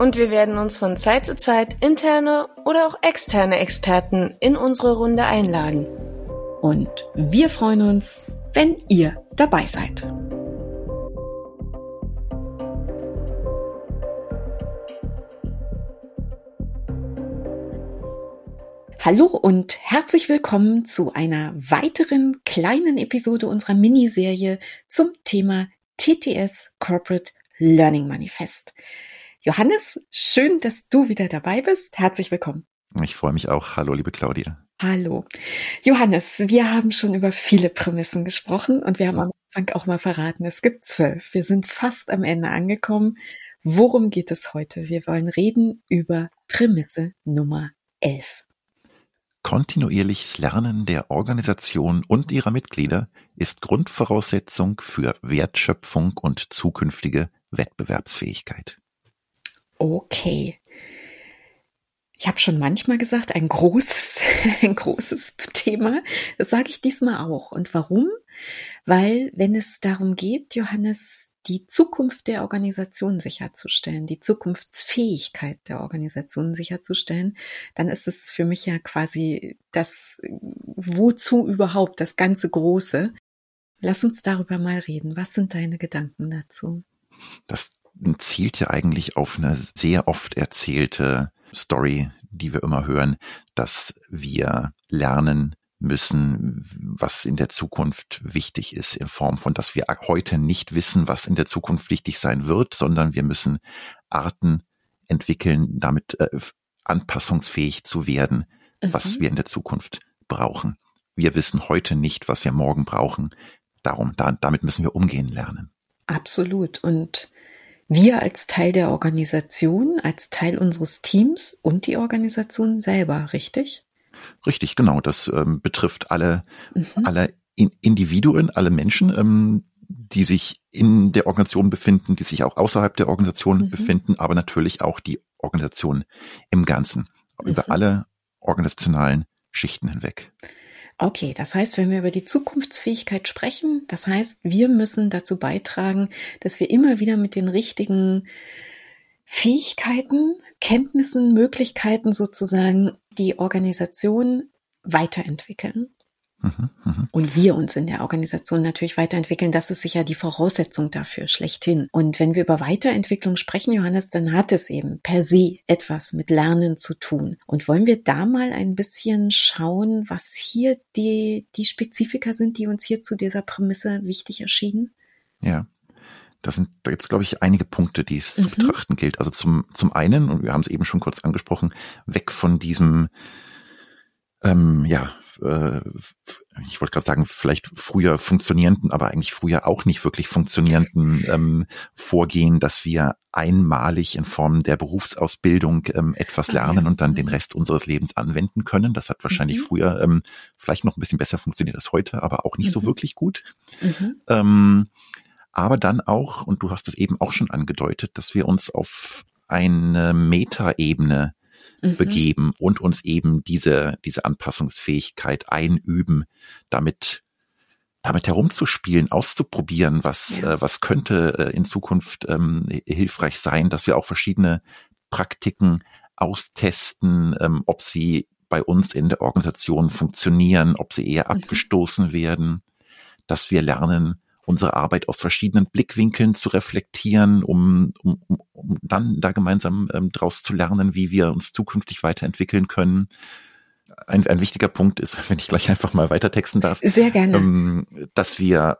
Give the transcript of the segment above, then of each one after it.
Und wir werden uns von Zeit zu Zeit interne oder auch externe Experten in unsere Runde einladen. Und wir freuen uns, wenn ihr dabei seid. Hallo und herzlich willkommen zu einer weiteren kleinen Episode unserer Miniserie zum Thema TTS Corporate Learning Manifest. Johannes, schön, dass du wieder dabei bist. Herzlich willkommen. Ich freue mich auch. Hallo, liebe Claudia. Hallo. Johannes, wir haben schon über viele Prämissen gesprochen und wir haben am Anfang auch mal verraten, es gibt zwölf. Wir sind fast am Ende angekommen. Worum geht es heute? Wir wollen reden über Prämisse Nummer elf. Kontinuierliches Lernen der Organisation und ihrer Mitglieder ist Grundvoraussetzung für Wertschöpfung und zukünftige Wettbewerbsfähigkeit. Okay. Ich habe schon manchmal gesagt, ein großes, ein großes Thema. Das sage ich diesmal auch. Und warum? Weil, wenn es darum geht, Johannes, die Zukunft der Organisation sicherzustellen, die Zukunftsfähigkeit der Organisation sicherzustellen, dann ist es für mich ja quasi das, wozu überhaupt das ganze Große. Lass uns darüber mal reden. Was sind deine Gedanken dazu? Das zielt ja eigentlich auf eine sehr oft erzählte Story, die wir immer hören, dass wir lernen müssen, was in der Zukunft wichtig ist, in Form von, dass wir heute nicht wissen, was in der Zukunft wichtig sein wird, sondern wir müssen Arten entwickeln, damit äh, anpassungsfähig zu werden, mhm. was wir in der Zukunft brauchen. Wir wissen heute nicht, was wir morgen brauchen. Darum, da, damit müssen wir umgehen lernen. Absolut. Und wir als Teil der Organisation, als Teil unseres Teams und die Organisation selber, richtig? Richtig, genau. Das ähm, betrifft alle, mhm. alle in Individuen, alle Menschen, ähm, die sich in der Organisation befinden, die sich auch außerhalb der Organisation mhm. befinden, aber natürlich auch die Organisation im Ganzen, mhm. über alle organisationalen Schichten hinweg. Okay, das heißt, wenn wir über die Zukunftsfähigkeit sprechen, das heißt, wir müssen dazu beitragen, dass wir immer wieder mit den richtigen Fähigkeiten, Kenntnissen, Möglichkeiten sozusagen die Organisation weiterentwickeln. Mhm, Und wir uns in der Organisation natürlich weiterentwickeln, das ist sicher die Voraussetzung dafür, schlechthin. Und wenn wir über Weiterentwicklung sprechen, Johannes, dann hat es eben per se etwas mit Lernen zu tun. Und wollen wir da mal ein bisschen schauen, was hier die, die Spezifika sind, die uns hier zu dieser Prämisse wichtig erschienen? Ja. Das sind, da gibt es, glaube ich, einige Punkte, die es mhm. zu betrachten gilt. Also zum, zum einen, und wir haben es eben schon kurz angesprochen, weg von diesem, ähm, ja, äh, ich wollte gerade sagen, vielleicht früher funktionierenden, aber eigentlich früher auch nicht wirklich funktionierenden ähm, Vorgehen, dass wir einmalig in Form der Berufsausbildung ähm, etwas lernen und dann den mhm. Rest unseres Lebens anwenden können. Das hat wahrscheinlich mhm. früher ähm, vielleicht noch ein bisschen besser funktioniert als heute, aber auch nicht mhm. so wirklich gut. Mhm. Ähm, aber dann auch, und du hast es eben auch schon angedeutet, dass wir uns auf eine Metaebene mhm. begeben und uns eben diese, diese Anpassungsfähigkeit einüben, damit damit herumzuspielen, auszuprobieren, was, ja. äh, was könnte äh, in Zukunft ähm, hilfreich sein, dass wir auch verschiedene Praktiken austesten, ähm, ob sie bei uns in der Organisation funktionieren, ob sie eher mhm. abgestoßen werden, dass wir lernen, unsere Arbeit aus verschiedenen Blickwinkeln zu reflektieren, um, um, um dann da gemeinsam ähm, daraus zu lernen, wie wir uns zukünftig weiterentwickeln können. Ein, ein wichtiger Punkt ist, wenn ich gleich einfach mal weiter texten darf. Sehr gerne. Ähm, dass wir,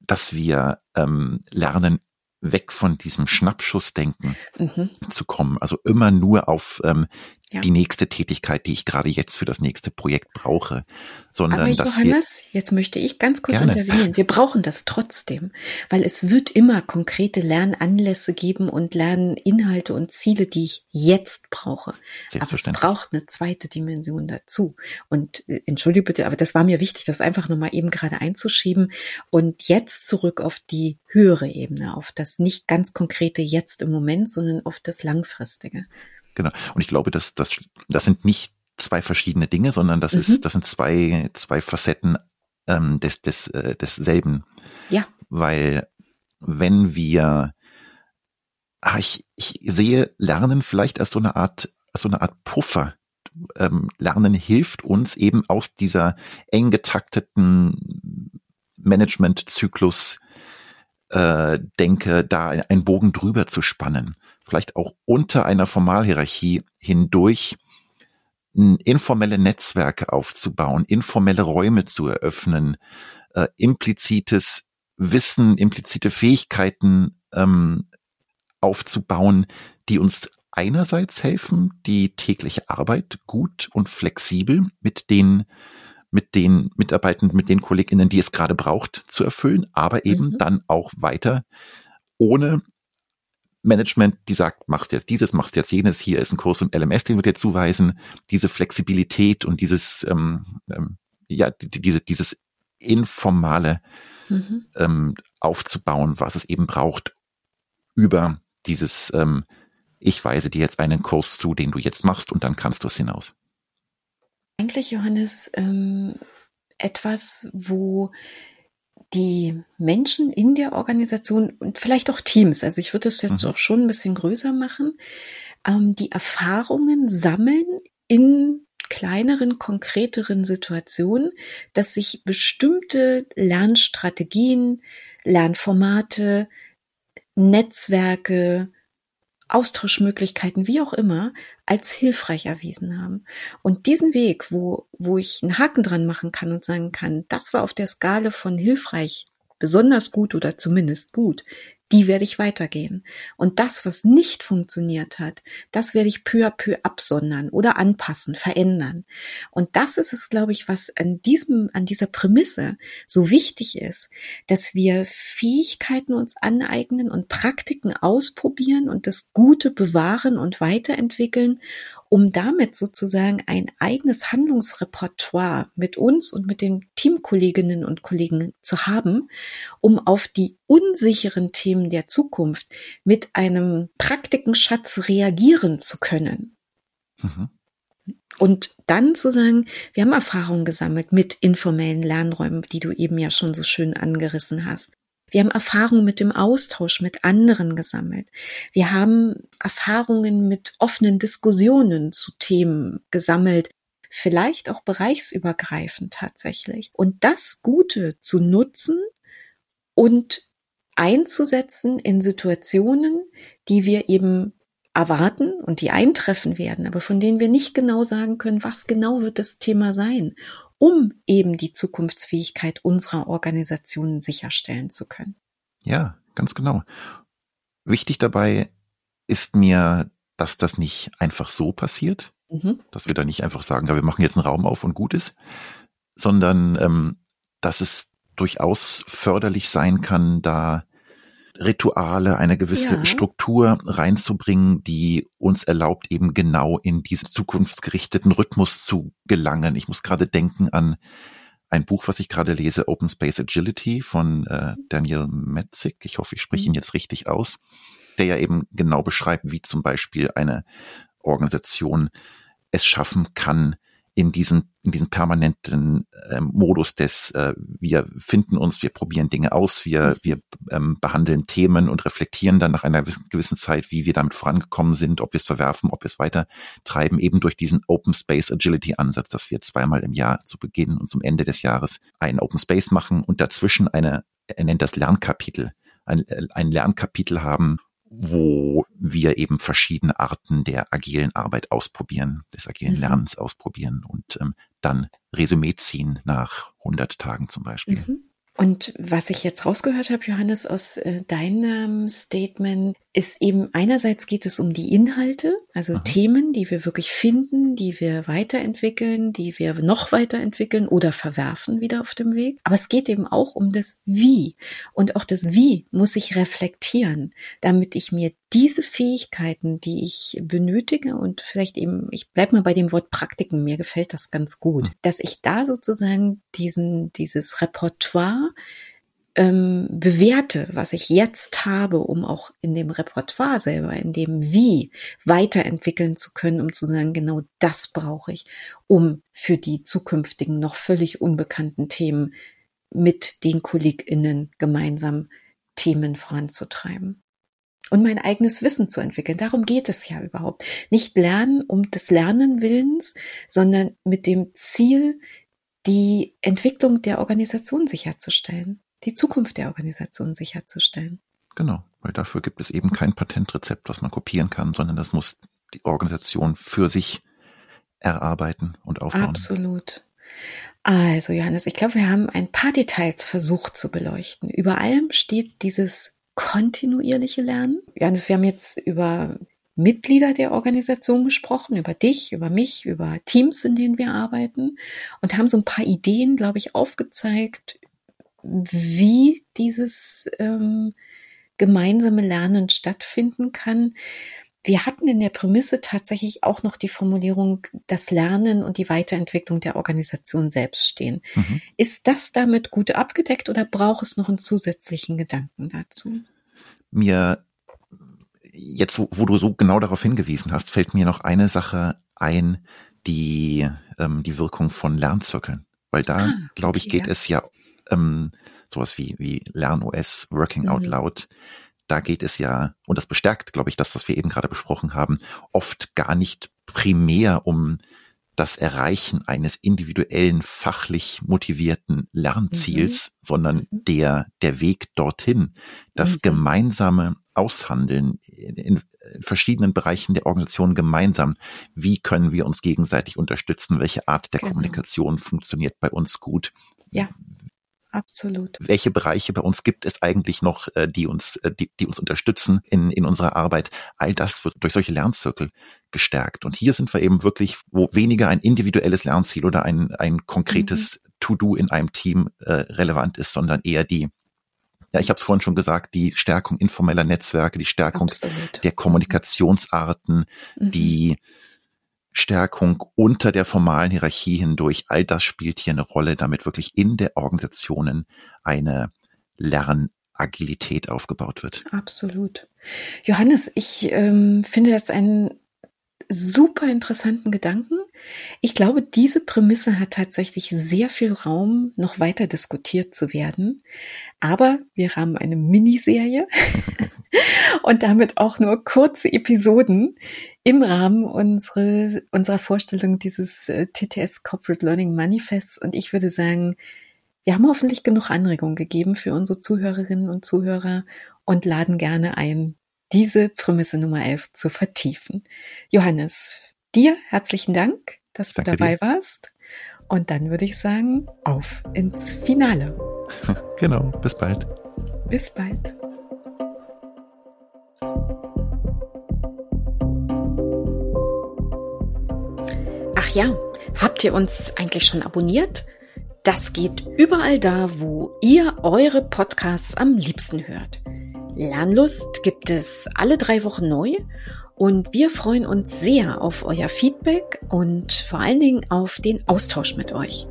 dass wir ähm, lernen, weg von diesem Schnappschussdenken mhm. zu kommen. Also immer nur auf ähm, ja. die nächste Tätigkeit, die ich gerade jetzt für das nächste Projekt brauche, sondern Aber dass Johannes, wir, jetzt möchte ich ganz kurz gerne. intervenieren. Wir brauchen das trotzdem, weil es wird immer konkrete Lernanlässe geben und Lerninhalte und Ziele, die ich jetzt brauche. Aber es braucht eine zweite Dimension dazu. Und äh, entschuldige bitte, aber das war mir wichtig, das einfach nochmal eben gerade einzuschieben und jetzt zurück auf die höhere Ebene, auf das nicht ganz konkrete jetzt im Moment, sondern auf das langfristige. Genau. Und ich glaube, dass das, das sind nicht zwei verschiedene Dinge, sondern das mhm. ist, das sind zwei, zwei Facetten ähm, des, des, äh, desselben. Ja. Weil wenn wir, ah, ich, ich sehe Lernen vielleicht als so eine Art, als so eine Art Puffer. Ähm, Lernen hilft uns eben aus dieser eng getakteten Management-Zyklus äh, denke, da einen Bogen drüber zu spannen. Vielleicht auch unter einer Formalhierarchie hindurch informelle Netzwerke aufzubauen, informelle Räume zu eröffnen, äh, implizites Wissen, implizite Fähigkeiten ähm, aufzubauen, die uns einerseits helfen, die tägliche Arbeit gut und flexibel mit den mit den Mitarbeitenden, mit den KollegInnen, die es gerade braucht, zu erfüllen, aber eben mhm. dann auch weiter ohne Management, die sagt, machst jetzt dieses, machst jetzt jenes, hier ist ein Kurs im LMS, den wir dir zuweisen, diese Flexibilität und dieses, ähm, ähm, ja, die, diese, dieses informale mhm. ähm, aufzubauen, was es eben braucht, über dieses, ähm, ich weise dir jetzt einen Kurs zu, den du jetzt machst und dann kannst du es hinaus. Eigentlich, Johannes, ähm, etwas, wo die Menschen in der Organisation und vielleicht auch Teams, also ich würde es jetzt mhm. auch schon ein bisschen größer machen, ähm, die Erfahrungen sammeln in kleineren, konkreteren Situationen, dass sich bestimmte Lernstrategien, Lernformate, Netzwerke, Austauschmöglichkeiten, wie auch immer, als hilfreich erwiesen haben. Und diesen Weg, wo, wo ich einen Haken dran machen kann und sagen kann, das war auf der Skala von hilfreich besonders gut oder zumindest gut, die werde ich weitergehen. Und das, was nicht funktioniert hat, das werde ich peu à peu absondern oder anpassen, verändern. Und das ist es, glaube ich, was an diesem, an dieser Prämisse so wichtig ist, dass wir Fähigkeiten uns aneignen und Praktiken ausprobieren und das Gute bewahren und weiterentwickeln um damit sozusagen ein eigenes Handlungsrepertoire mit uns und mit den Teamkolleginnen und Kollegen zu haben, um auf die unsicheren Themen der Zukunft mit einem Praktikenschatz reagieren zu können. Mhm. Und dann zu sagen, wir haben Erfahrungen gesammelt mit informellen Lernräumen, die du eben ja schon so schön angerissen hast. Wir haben Erfahrungen mit dem Austausch mit anderen gesammelt. Wir haben Erfahrungen mit offenen Diskussionen zu Themen gesammelt, vielleicht auch bereichsübergreifend tatsächlich. Und das Gute zu nutzen und einzusetzen in Situationen, die wir eben erwarten und die eintreffen werden, aber von denen wir nicht genau sagen können, was genau wird das Thema sein um eben die Zukunftsfähigkeit unserer Organisationen sicherstellen zu können. Ja, ganz genau. Wichtig dabei ist mir, dass das nicht einfach so passiert, mhm. dass wir da nicht einfach sagen, ja, wir machen jetzt einen Raum auf und gut ist, sondern ähm, dass es durchaus förderlich sein kann, da Rituale, eine gewisse ja. Struktur reinzubringen, die uns erlaubt, eben genau in diesen zukunftsgerichteten Rhythmus zu gelangen. Ich muss gerade denken an ein Buch, was ich gerade lese, Open Space Agility von äh, Daniel Metzig. Ich hoffe, ich spreche ihn mhm. jetzt richtig aus, der ja eben genau beschreibt, wie zum Beispiel eine Organisation es schaffen kann, in diesen, in diesen permanenten äh, Modus des, äh, wir finden uns, wir probieren Dinge aus, wir, mhm. wir ähm, behandeln Themen und reflektieren dann nach einer gewissen Zeit, wie wir damit vorangekommen sind, ob wir es verwerfen, ob wir es weiter treiben, eben durch diesen Open Space Agility Ansatz, dass wir zweimal im Jahr zu Beginn und zum Ende des Jahres einen Open Space machen und dazwischen eine, er nennt das Lernkapitel, ein, äh, ein Lernkapitel haben, wo wir eben verschiedene Arten der agilen Arbeit ausprobieren, des agilen mhm. Lernens ausprobieren und ähm, dann Resümee ziehen nach 100 Tagen zum Beispiel. Mhm. Und was ich jetzt rausgehört habe, Johannes, aus äh, deinem Statement, ist eben einerseits geht es um die Inhalte, also mhm. Themen, die wir wirklich finden, die wir weiterentwickeln, die wir noch weiterentwickeln oder verwerfen wieder auf dem Weg. Aber es geht eben auch um das Wie. Und auch das Wie muss ich reflektieren, damit ich mir diese Fähigkeiten, die ich benötige und vielleicht eben, ich bleib mal bei dem Wort Praktiken, mir gefällt das ganz gut, mhm. dass ich da sozusagen diesen, dieses Repertoire ähm, bewerte, was ich jetzt habe, um auch in dem Repertoire selber, in dem Wie weiterentwickeln zu können, um zu sagen, genau das brauche ich, um für die zukünftigen noch völlig unbekannten Themen mit den KollegInnen gemeinsam Themen voranzutreiben. Und mein eigenes Wissen zu entwickeln. Darum geht es ja überhaupt. Nicht lernen um des Lernen Willens, sondern mit dem Ziel, die Entwicklung der Organisation sicherzustellen die Zukunft der Organisation sicherzustellen. Genau, weil dafür gibt es eben kein Patentrezept, was man kopieren kann, sondern das muss die Organisation für sich erarbeiten und aufbauen. Absolut. Also Johannes, ich glaube, wir haben ein paar Details versucht zu beleuchten. Über allem steht dieses kontinuierliche Lernen. Johannes, wir haben jetzt über Mitglieder der Organisation gesprochen, über dich, über mich, über Teams, in denen wir arbeiten und haben so ein paar Ideen, glaube ich, aufgezeigt wie dieses ähm, gemeinsame Lernen stattfinden kann. Wir hatten in der Prämisse tatsächlich auch noch die Formulierung, das Lernen und die Weiterentwicklung der Organisation selbst stehen. Mhm. Ist das damit gut abgedeckt oder braucht es noch einen zusätzlichen Gedanken dazu? Mir, jetzt wo du so genau darauf hingewiesen hast, fällt mir noch eine Sache ein, die, ähm, die Wirkung von Lernzirkeln. Weil da, ah, glaube ich, geht ja. es ja ähm, sowas wie, wie LernOS, Working mhm. Out Loud, da geht es ja, und das bestärkt, glaube ich, das, was wir eben gerade besprochen haben, oft gar nicht primär um das Erreichen eines individuellen, fachlich motivierten Lernziels, mhm. sondern mhm. der, der Weg dorthin, das mhm. gemeinsame Aushandeln in, in, verschiedenen Bereichen der Organisation gemeinsam. Wie können wir uns gegenseitig unterstützen? Welche Art der genau. Kommunikation funktioniert bei uns gut? Ja. Absolut. Welche Bereiche bei uns gibt es eigentlich noch, äh, die uns, äh, die, die uns unterstützen in, in unserer Arbeit? All das wird durch solche Lernzirkel gestärkt. Und hier sind wir eben wirklich, wo weniger ein individuelles Lernziel oder ein, ein konkretes mhm. To-Do in einem Team äh, relevant ist, sondern eher die ja, ich habe es vorhin schon gesagt, die Stärkung informeller Netzwerke, die Stärkung Absolut. der Kommunikationsarten, mhm. die Stärkung unter der formalen Hierarchie hindurch, all das spielt hier eine Rolle, damit wirklich in der Organisationen eine Lernagilität aufgebaut wird. Absolut. Johannes, ich ähm, finde das einen super interessanten Gedanken. Ich glaube, diese Prämisse hat tatsächlich sehr viel Raum, noch weiter diskutiert zu werden. Aber wir haben eine Miniserie und damit auch nur kurze Episoden im Rahmen unsere, unserer Vorstellung dieses äh, TTS Corporate Learning Manifests. Und ich würde sagen, wir haben hoffentlich genug Anregungen gegeben für unsere Zuhörerinnen und Zuhörer und laden gerne ein, diese Prämisse Nummer 11 zu vertiefen. Johannes, dir herzlichen Dank, dass Danke du dabei dir. warst. Und dann würde ich sagen, auf ins Finale. Genau, bis bald. Bis bald. Ja, habt ihr uns eigentlich schon abonniert? Das geht überall da, wo ihr eure Podcasts am liebsten hört. Lernlust gibt es alle drei Wochen neu und wir freuen uns sehr auf euer Feedback und vor allen Dingen auf den Austausch mit euch.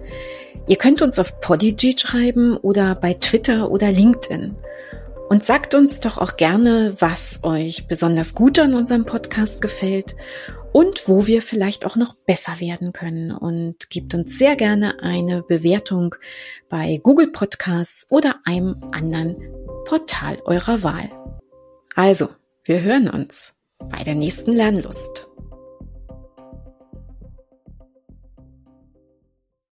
Ihr könnt uns auf Podigy schreiben oder bei Twitter oder LinkedIn. Und sagt uns doch auch gerne, was euch besonders gut an unserem Podcast gefällt und wo wir vielleicht auch noch besser werden können. Und gebt uns sehr gerne eine Bewertung bei Google Podcasts oder einem anderen Portal eurer Wahl. Also, wir hören uns bei der nächsten Lernlust.